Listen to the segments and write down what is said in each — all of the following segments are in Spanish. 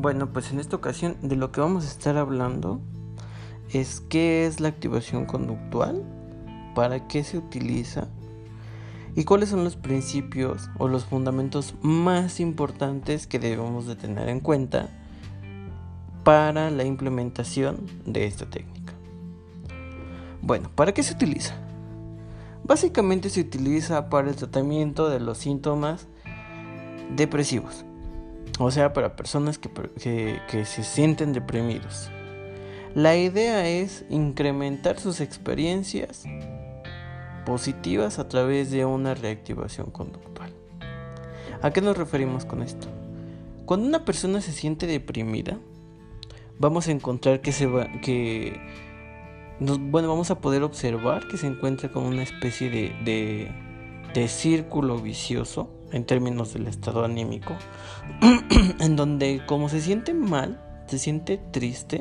Bueno, pues en esta ocasión de lo que vamos a estar hablando es qué es la activación conductual, para qué se utiliza y cuáles son los principios o los fundamentos más importantes que debemos de tener en cuenta para la implementación de esta técnica. Bueno, ¿para qué se utiliza? Básicamente se utiliza para el tratamiento de los síntomas depresivos, o sea, para personas que, se sienten deprimidos. La idea es incrementar sus experiencias positivas a través de una reactivación conductual. ¿A qué nos referimos con esto? Cuando una persona se siente deprimida, vamos a encontrar que se va que bueno, vamos a poder observar que se encuentra con una especie de, círculo vicioso en términos del estado anímico, en donde como se siente mal, se siente triste,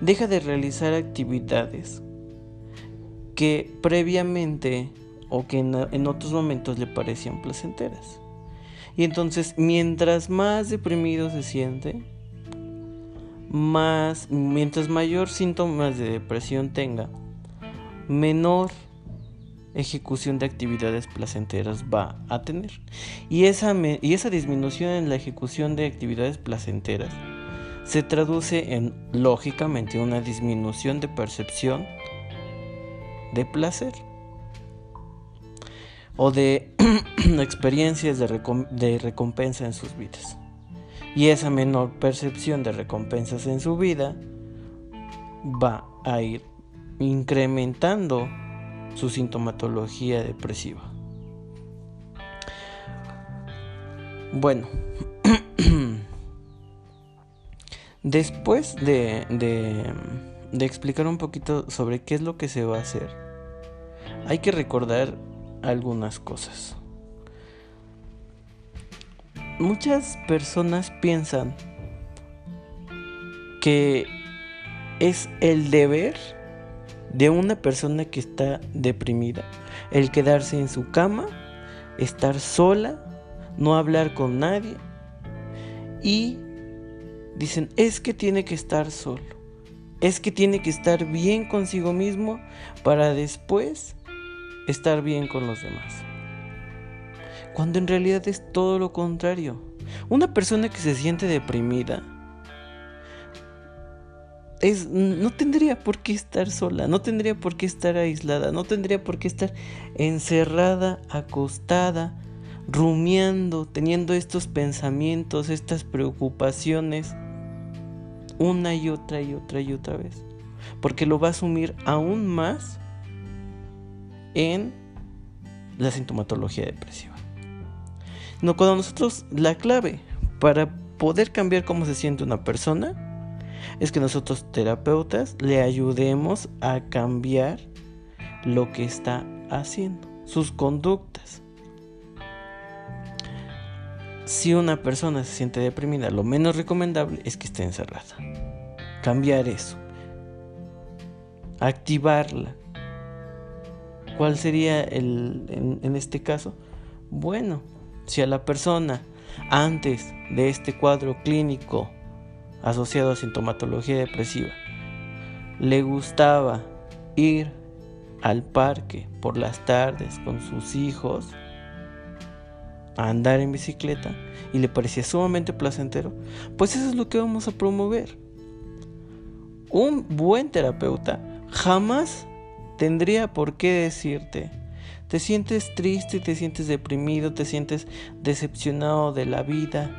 deja de realizar actividades que previamente o que en, otros momentos le parecían placenteras. Y entonces, mientras más deprimido se siente, más, mientras mayor síntomas de depresión tenga, menor ejecución de actividades placenteras va a tener. Y esa, y esa disminución en la ejecución de actividades placenteras se traduce en, lógicamente, una disminución de percepción de placer o de experiencias de recompensa en sus vidas y esa menor percepción de recompensas en su vida va a ir incrementando su sintomatología depresiva. Bueno, después de, de, explicar un poquito sobre qué es lo que se va a hacer, hay que recordar algunas cosas muchas personas piensan que es el deber de una persona que está deprimida. El quedarse en su cama, estar sola, no hablar con nadie. Y dicen es que tiene que estar solo, es que tiene que estar bien consigo mismo para después estar bien con los demás. Cuando en realidad es todo lo contrario. Una persona que se siente deprimida es, no tendría por qué estar sola, no tendría por qué estar aislada, no tendría por qué estar encerrada, acostada, rumiando, teniendo estos pensamientos, estas preocupaciones, una y otra y otra y otra vez. Porque lo va a asumir aún más en la sintomatología depresiva. No, cuando nosotros, la clave para poder cambiar cómo se siente una persona es que nosotros terapeutas le ayudemos a cambiar lo que está haciendo, sus conductas. Si una persona se siente deprimida, lo menos recomendable es que esté encerrada. Cambiar eso. Activarla. ¿Cuál sería el, en, en este caso? Bueno, si a la persona antes de este cuadro clínico asociado a sintomatología depresiva le gustaba ir al parque por las tardes con sus hijos a andar en bicicleta y le parecía sumamente placentero, pues eso es lo que vamos a promover. Un buen terapeuta jamás tendría por qué decirte te sientes triste, te sientes deprimido, te sientes decepcionado de la vida.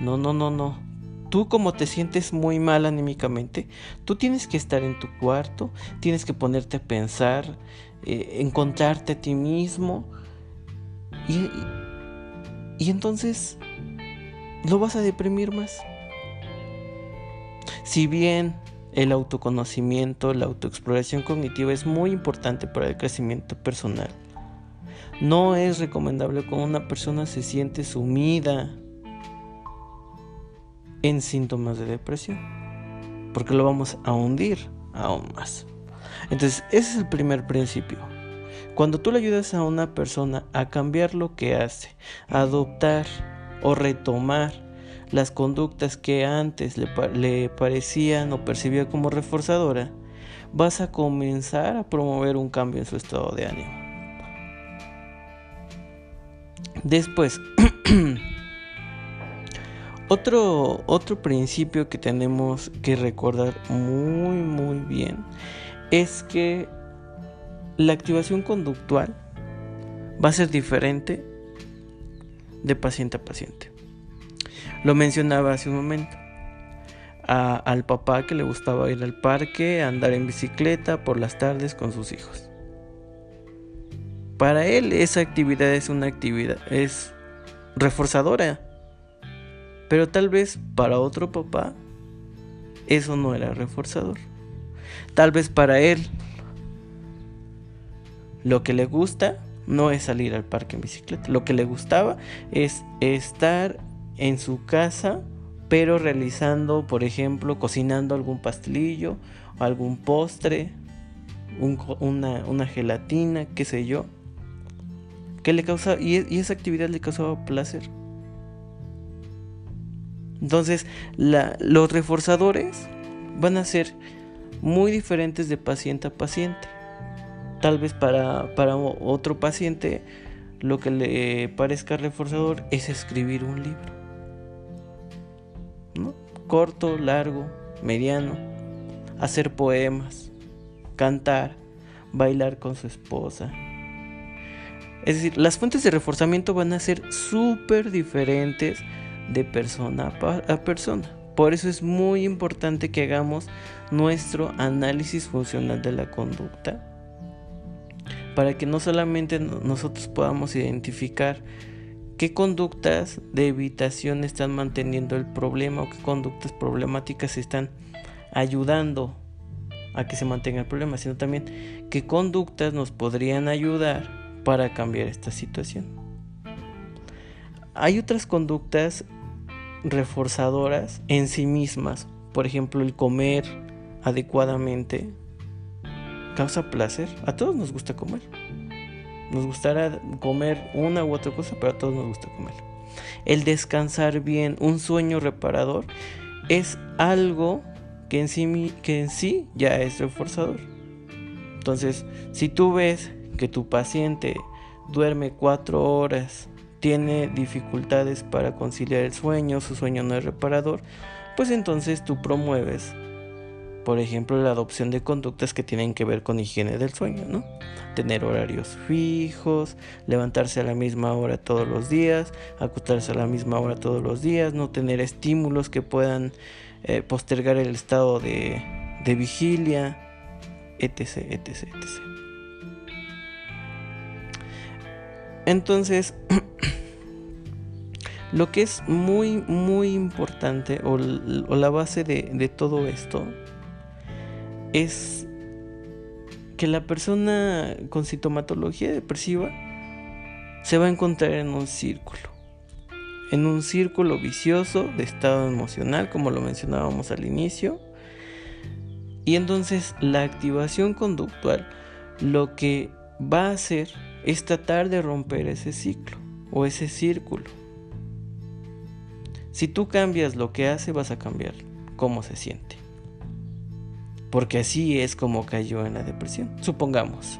No, no, no, no. Tú como te sientes muy mal anímicamente, tú tienes que estar en tu cuarto, tienes que ponerte a pensar, eh, encontrarte a ti mismo. Y, y entonces lo vas a deprimir más. Si bien el autoconocimiento, la autoexploración cognitiva es muy importante para el crecimiento personal, no es recomendable cuando una persona se siente sumida en síntomas de depresión, porque lo vamos a hundir aún más. Entonces, ese es el primer principio. Cuando tú le ayudas a una persona a cambiar lo que hace, a adoptar o retomar las conductas que antes le, le parecían o percibía como reforzadora, vas a comenzar a promover un cambio en su estado de ánimo. Después, otro, otro principio que tenemos que recordar muy muy bien es que la activación conductual va a ser diferente de paciente a paciente. Lo mencionaba hace un momento. al papá que le gustaba ir al parque, andar en bicicleta por las tardes con sus hijos. Para él esa actividad es una actividad, es reforzadora. Pero tal vez para otro papá eso no era reforzador. Tal vez para él lo que le gusta no es salir al parque en bicicleta. Lo que le gustaba es estar en su casa, pero realizando, por ejemplo, cocinando algún pastelillo, algún postre, una, gelatina, qué sé yo. Que le causa, y, y, esa actividad le causaba placer. Entonces, los reforzadores van a ser muy diferentes de paciente a paciente. Tal vez para, para otro paciente lo que le parezca reforzador es escribir un libro. ¿no? Corto, largo, mediano. Hacer poemas, cantar, bailar con su esposa. Es decir, las fuentes de reforzamiento van a ser súper diferentes de persona a persona. Por eso es muy importante que hagamos nuestro análisis funcional de la conducta para que no solamente nosotros podamos identificar qué conductas de evitación están manteniendo el problema o qué conductas problemáticas están ayudando a que se mantenga el problema, sino también qué conductas nos podrían ayudar para cambiar esta situación. Hay otras conductas reforzadoras en sí mismas, por ejemplo el comer adecuadamente causa placer. A todos nos gusta comer. Nos gustará comer una u otra cosa, pero a todos nos gusta comer. El descansar bien, un sueño reparador, es algo que en sí, que en sí ya es reforzador. Entonces, si tú ves que tu paciente duerme cuatro horas, tiene dificultades para conciliar el sueño, su sueño no es reparador, pues entonces tú promueves por ejemplo, la adopción de conductas que tienen que ver con higiene del sueño, ¿no? Tener horarios fijos, levantarse a la misma hora todos los días, acostarse a la misma hora todos los días, no tener estímulos que puedan eh, postergar el estado de, de vigilia, etc, etc, etc. Entonces, lo que es muy, muy importante, o, la base de, de todo esto, es que la persona con sintomatología depresiva se va a encontrar en un círculo, en un círculo vicioso de estado emocional, como lo mencionábamos al inicio. Y entonces la activación conductual lo que va a hacer es tratar de romper ese ciclo o ese círculo. Si tú cambias lo que hace, vas a cambiar cómo se siente porque así es como cayó en la depresión, supongamos.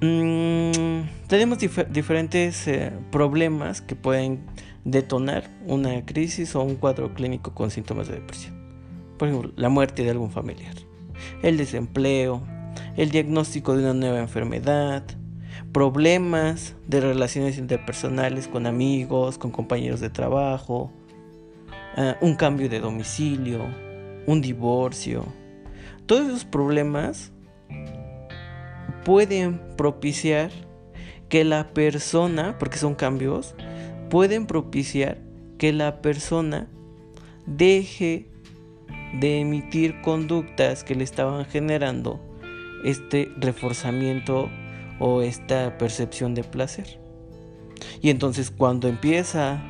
Mm, tenemos diferentes eh, problemas que pueden detonar una crisis o un cuadro clínico con síntomas de depresión. Por ejemplo, la muerte de algún familiar, el desempleo, el diagnóstico de una nueva enfermedad, problemas de relaciones interpersonales con amigos, con compañeros de trabajo, eh, un cambio de domicilio, un divorcio. Todos esos problemas pueden propiciar que la persona, porque son cambios, pueden propiciar que la persona deje de emitir conductas que le estaban generando este reforzamiento o esta percepción de placer. Y entonces cuando empieza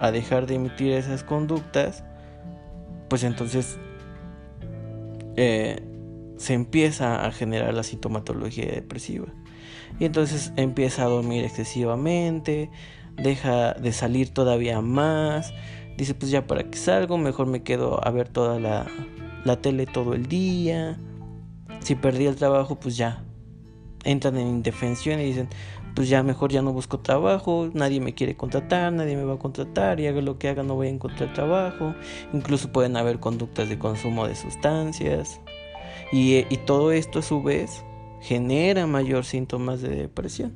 a dejar de emitir esas conductas, pues entonces eh, se empieza a generar la sintomatología depresiva. Y entonces empieza a dormir excesivamente, deja de salir todavía más, dice pues ya para que salgo, mejor me quedo a ver toda la, la tele todo el día, si perdí el trabajo pues ya, entran en indefensión y dicen pues ya mejor ya no busco trabajo, nadie me quiere contratar, nadie me va a contratar y haga lo que haga no voy a encontrar trabajo, incluso pueden haber conductas de consumo de sustancias y, todo esto a su vez genera mayor síntomas de depresión.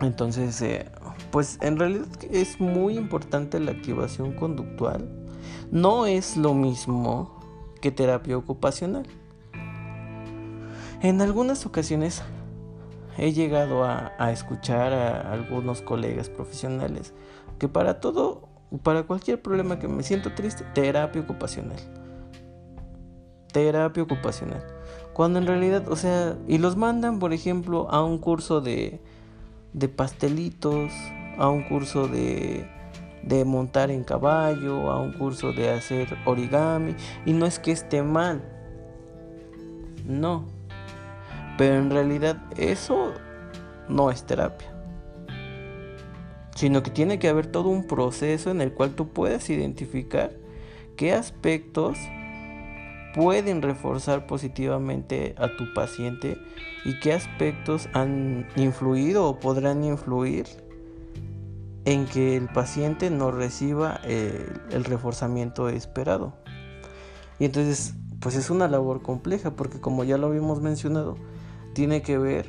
Entonces, eh, pues en realidad es muy importante la activación conductual. No es lo mismo que terapia ocupacional. En algunas ocasiones he llegado a, escuchar a algunos colegas profesionales que para todo, para cualquier problema que me siento triste, terapia ocupacional. Terapia ocupacional. Cuando en realidad, o sea, y los mandan, por ejemplo, a un curso de, de pastelitos, a un curso de, de montar en caballo, a un curso de hacer origami. Y no es que esté mal. No. Pero en realidad eso no es terapia. Sino que tiene que haber todo un proceso en el cual tú puedes identificar qué aspectos pueden reforzar positivamente a tu paciente y qué aspectos han influido o podrán influir en que el paciente no reciba el, reforzamiento esperado. Y entonces, pues es una labor compleja porque como ya lo habíamos mencionado, tiene que ver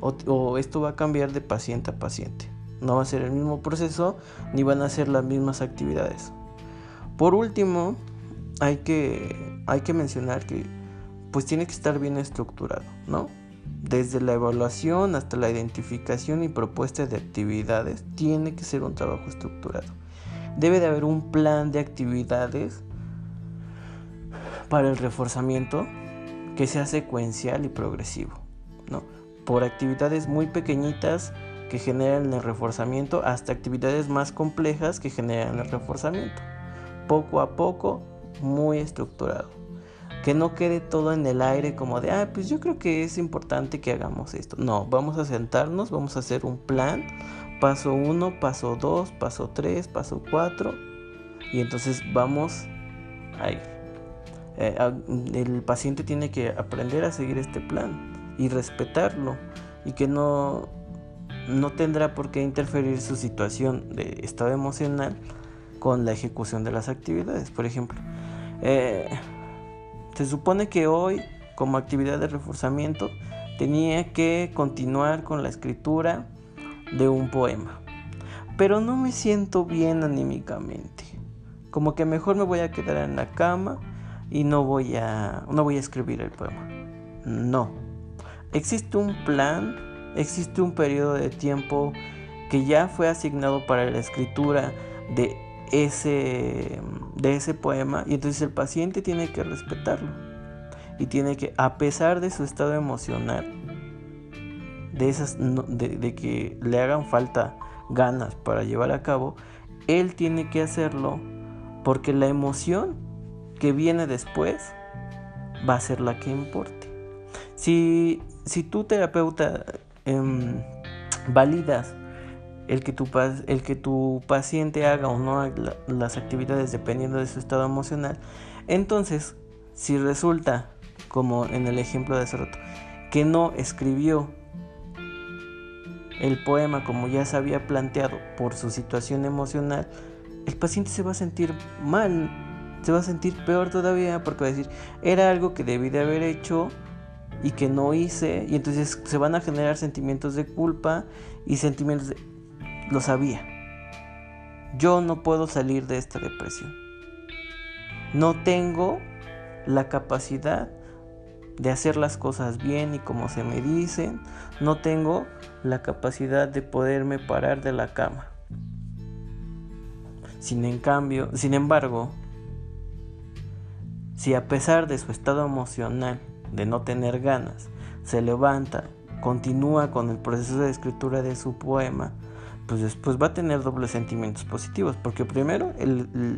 o, esto va a cambiar de paciente a paciente. No va a ser el mismo proceso ni van a ser las mismas actividades. Por último, hay que, hay que mencionar que pues tiene que estar bien estructurado, ¿no? Desde la evaluación hasta la identificación y propuesta de actividades, tiene que ser un trabajo estructurado. Debe de haber un plan de actividades para el reforzamiento que sea secuencial y progresivo, ¿no? Por actividades muy pequeñitas que generan el reforzamiento hasta actividades más complejas que generan el reforzamiento. Poco a poco, muy estructurado. Que no quede todo en el aire como de, ah, pues yo creo que es importante que hagamos esto. No, vamos a sentarnos, vamos a hacer un plan. Paso 1, paso 2, paso 3, paso 4. Y entonces vamos a ir. Eh, el paciente tiene que aprender a seguir este plan y respetarlo. Y que no, no tendrá por qué interferir su situación de estado emocional con la ejecución de las actividades. Por ejemplo, eh, se supone que hoy, como actividad de reforzamiento, tenía que continuar con la escritura de un poema. Pero no me siento bien anímicamente. Como que mejor me voy a quedar en la cama y no voy a, no voy a escribir el poema. No. Existe un plan, existe un periodo de tiempo que ya fue asignado para la escritura de ese, de ese poema y entonces el paciente tiene que respetarlo y tiene que, a pesar de su estado emocional, de, esas, de, que le hagan falta ganas para llevar a cabo, él tiene que hacerlo porque la emoción que viene después va a ser la que importe. Si, si tu terapeuta em, validas el que tu, el que tu paciente haga o no las actividades dependiendo de su estado emocional, entonces si resulta, como en el ejemplo de hace que no escribió el poema como ya se había planteado por su situación emocional, el paciente se va a sentir mal, se va a sentir peor todavía porque va a decir, era algo que debí de haber hecho y que no hice, y entonces se van a generar sentimientos de culpa y sentimientos de, lo sabía. Yo no puedo salir de esta depresión. No tengo la capacidad de hacer las cosas bien y como se me dicen. No tengo la capacidad de poderme parar de la cama. Sin en cambio, sin embargo, si a pesar de su estado emocional de no tener ganas, se levanta, continúa con el proceso de escritura de su poema, pues después va a tener dobles sentimientos positivos. Porque primero,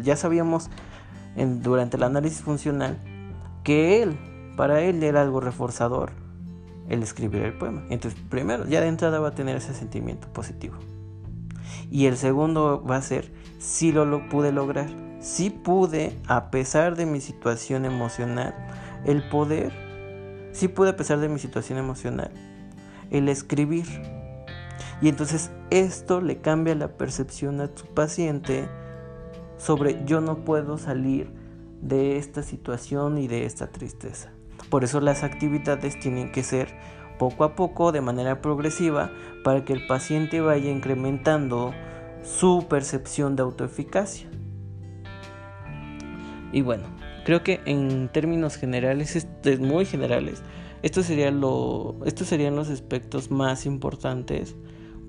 ya sabíamos durante el análisis funcional que él, para él era algo reforzador el escribir el poema. Entonces, primero, ya de entrada va a tener ese sentimiento positivo. Y el segundo va a ser, si lo, lo pude lograr, si pude, a pesar de mi situación emocional, el poder, si pude a pesar de mi situación emocional, el escribir. Y entonces esto le cambia la percepción a tu paciente sobre yo no puedo salir de esta situación y de esta tristeza. Por eso las actividades tienen que ser poco a poco, de manera progresiva, para que el paciente vaya incrementando su percepción de autoeficacia. Y bueno, creo que en términos generales, muy generales, estos serían los aspectos más importantes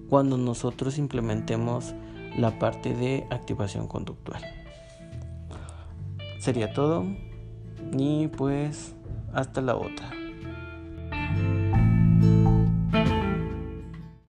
cuando nosotros implementemos la parte de activación conductual. Sería todo y pues hasta la otra.